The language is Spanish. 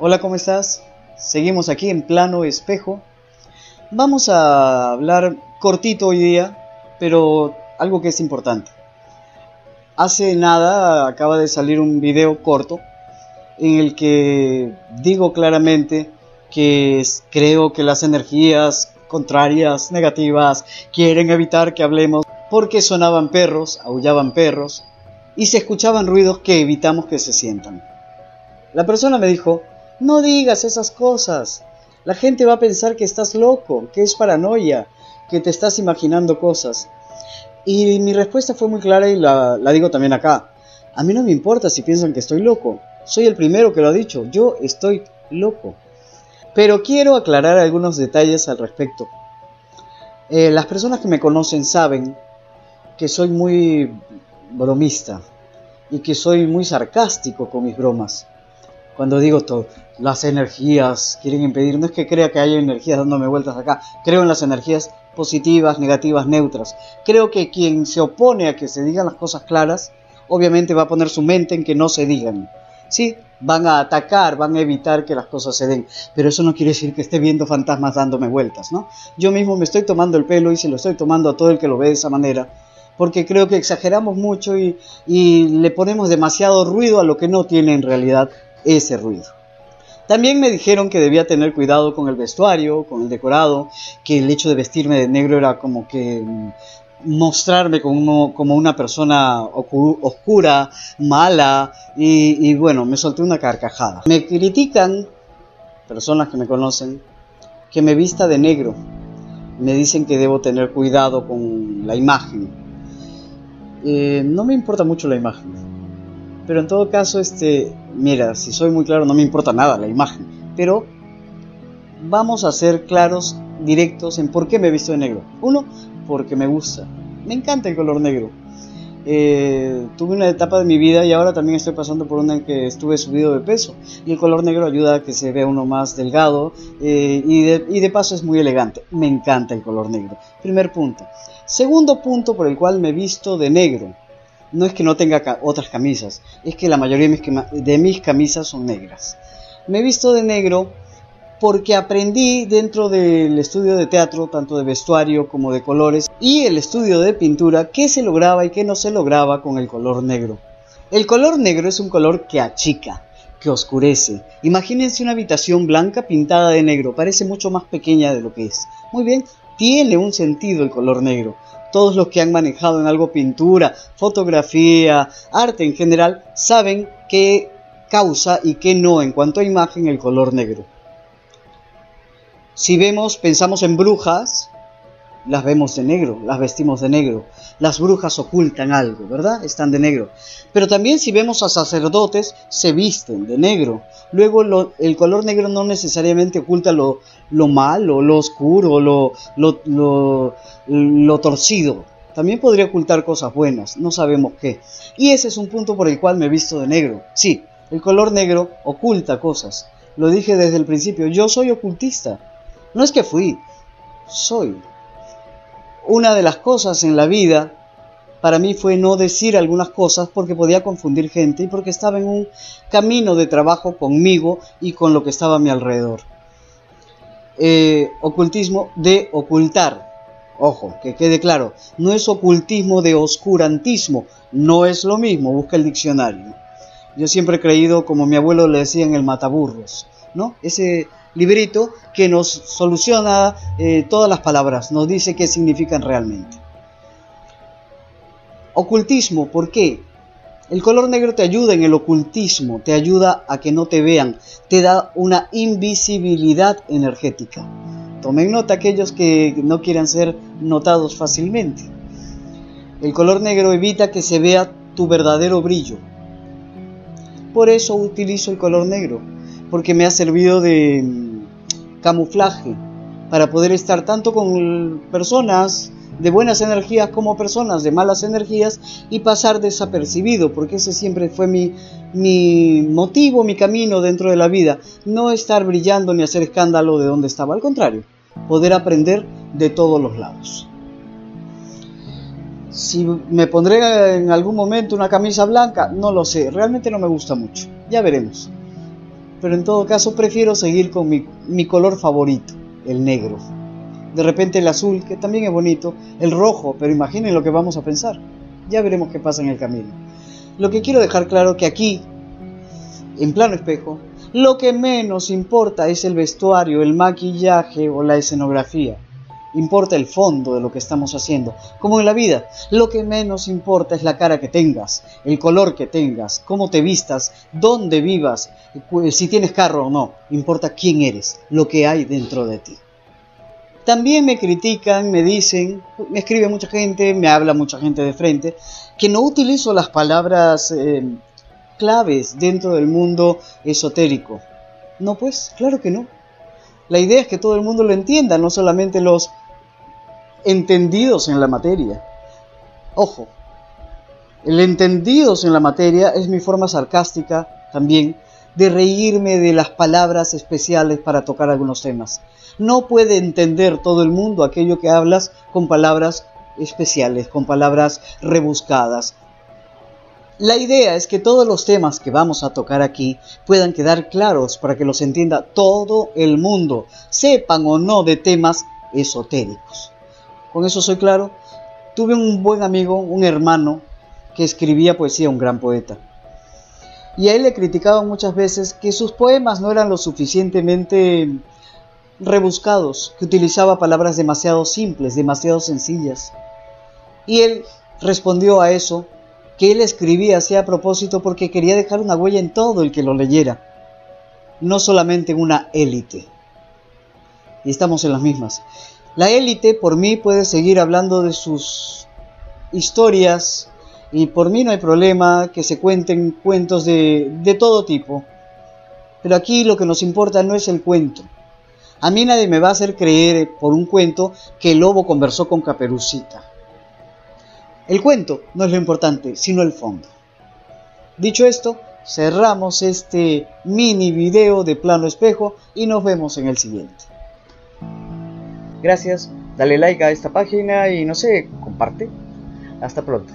Hola, ¿cómo estás? Seguimos aquí en plano espejo. Vamos a hablar cortito hoy día, pero algo que es importante. Hace nada acaba de salir un video corto en el que digo claramente que creo que las energías contrarias, negativas, quieren evitar que hablemos porque sonaban perros, aullaban perros y se escuchaban ruidos que evitamos que se sientan. La persona me dijo, no digas esas cosas. La gente va a pensar que estás loco, que es paranoia, que te estás imaginando cosas. Y mi respuesta fue muy clara y la, digo también acá. A mí no me importa si piensan que estoy loco. Soy el primero que lo ha dicho. Yo estoy loco. Pero quiero aclarar algunos detalles al respecto. Eh, las personas que me conocen saben que soy muy bromista y que soy muy sarcástico con mis bromas. Cuando digo todo, las energías quieren impedir, no es que crea que haya energías dándome vueltas acá, creo en las energías positivas, negativas, neutras. Creo que quien se opone a que se digan las cosas claras, obviamente va a poner su mente en que no se digan. Sí, van a atacar, van a evitar que las cosas se den, pero eso no quiere decir que esté viendo fantasmas dándome vueltas, ¿no? Yo mismo me estoy tomando el pelo y se lo estoy tomando a todo el que lo ve de esa manera, porque creo que exageramos mucho y, y le ponemos demasiado ruido a lo que no tiene en realidad ese ruido. También me dijeron que debía tener cuidado con el vestuario, con el decorado, que el hecho de vestirme de negro era como que mm, mostrarme como, una persona oscura, mala, y, y, bueno, me solté una carcajada. Me critican, personas que me conocen, que me vista de negro. Me dicen que debo tener cuidado con la imagen. Eh, no me importa mucho la imagen pero en todo caso, este, mira, si soy muy claro, no me importa nada la imagen. Pero vamos a ser claros, directos en por qué me he visto de negro. Uno, porque me gusta. Me encanta el color negro. Eh, tuve una etapa de mi vida y ahora también estoy pasando por una en que estuve subido de peso. Y el color negro ayuda a que se vea uno más delgado eh, y, de, y de paso es muy elegante. Me encanta el color negro. Primer punto. Segundo punto por el cual me he visto de negro no es que no tenga otras camisas, es que la mayoría de mis, camisas son negras. Me he visto de negro porque aprendí dentro del estudio de teatro, tanto de vestuario como de colores, y el estudio de pintura, qué se lograba y qué no se lograba con el color negro. El color negro es un color que achica, que oscurece. Imagínense una habitación blanca pintada de negro, parece mucho más pequeña de lo que es. Muy bien, tiene un sentido el color negro todos los que han manejado en algo pintura, fotografía, arte en general, saben qué causa y qué no en cuanto a imagen el color negro. Si vemos, pensamos en brujas, las vemos de negro, las vestimos de negro. Las brujas ocultan algo, ¿verdad? Están de negro. Pero también si vemos a sacerdotes, se visten de negro. Luego el color negro no necesariamente oculta lo, lo malo, lo oscuro, lo, lo, lo torcido. También podría ocultar cosas buenas, no sabemos qué. Y ese es un punto por el cual me he visto de negro. Sí, el color negro oculta cosas. Lo dije desde el principio, yo soy ocultista. No es que fui, soy una de las cosas en la vida para mí fue no decir algunas cosas porque podía confundir gente y porque estaba en un camino de trabajo conmigo y con lo que estaba a mi alrededor. Eh, ocultismo de ocultar. Ojo, que quede claro, no es ocultismo de oscurantismo, no es lo mismo, busca el diccionario. Yo siempre he creído, como mi abuelo le decía en el mataburros, ¿no? Ese librito que nos soluciona eh, todas las palabras, nos dice qué significan realmente. Ocultismo, ¿por qué? El color negro te ayuda en el ocultismo, te ayuda a que no te vean, te da una invisibilidad energética. Tomen nota aquellos que no quieran ser notados fácilmente. El color negro evita que se vea tu verdadero brillo. Por eso utilizo el color negro, porque me ha servido de mm, camuflaje para poder estar tanto con personas de buenas energías como personas de malas energías y pasar desapercibido, porque ese siempre fue mi, mi motivo, mi camino dentro de la vida, no estar brillando ni hacer escándalo de donde estaba, al contrario, poder aprender de todos los lados. Si me pondré en algún momento una camisa blanca, no lo sé, realmente no me gusta mucho, ya veremos pero en todo caso prefiero seguir con mi, color favorito, el negro. De repente el azul, que también es bonito, el rojo, pero imaginen lo que vamos a pensar. Ya veremos qué pasa en el camino. Lo que quiero dejar claro que aquí, en plano espejo, lo que menos importa es el vestuario, el maquillaje o la escenografía. Importa el fondo de lo que estamos haciendo. Como en la vida, lo que menos importa es la cara que tengas, el color que tengas, cómo te vistas, dónde vivas, si tienes carro o no. Importa quién eres, lo que hay dentro de ti. También me critican, me dicen, me escribe mucha gente, me habla mucha gente de frente, que no utilizo las palabras eh, claves dentro del mundo esotérico. No, pues, claro que no. La idea es que todo el mundo lo entienda, no solamente los entendidos en la materia. Ojo, el entendidos en la materia es mi forma sarcástica también de reírme de las palabras especiales para tocar algunos temas. No puede entender todo el mundo aquello que hablas con palabras especiales, con palabras rebuscadas, la idea es que todos los temas que vamos a tocar aquí puedan quedar claros para que los entienda todo el mundo, sepan o no de temas esotéricos. Con eso soy claro. Tuve un buen amigo, un hermano, que escribía poesía, un gran poeta. Y a él le criticaban muchas veces que sus poemas no eran lo suficientemente rebuscados, que utilizaba palabras demasiado simples, demasiado sencillas. Y él respondió a eso que él escribía así a propósito porque quería dejar una huella en todo el que lo leyera, no solamente en una élite. Y estamos en las mismas. La élite por mí puede seguir hablando de sus historias y por mí no hay problema que se cuenten cuentos de, de todo tipo. Pero aquí lo que nos importa no es el cuento. A mí nadie me va a hacer creer por un cuento que el lobo conversó con Caperucita. El cuento no es lo importante, sino el fondo. Dicho esto, cerramos este mini video de plano espejo y nos vemos en el siguiente. Gracias, dale like a esta página y no sé, comparte. Hasta pronto.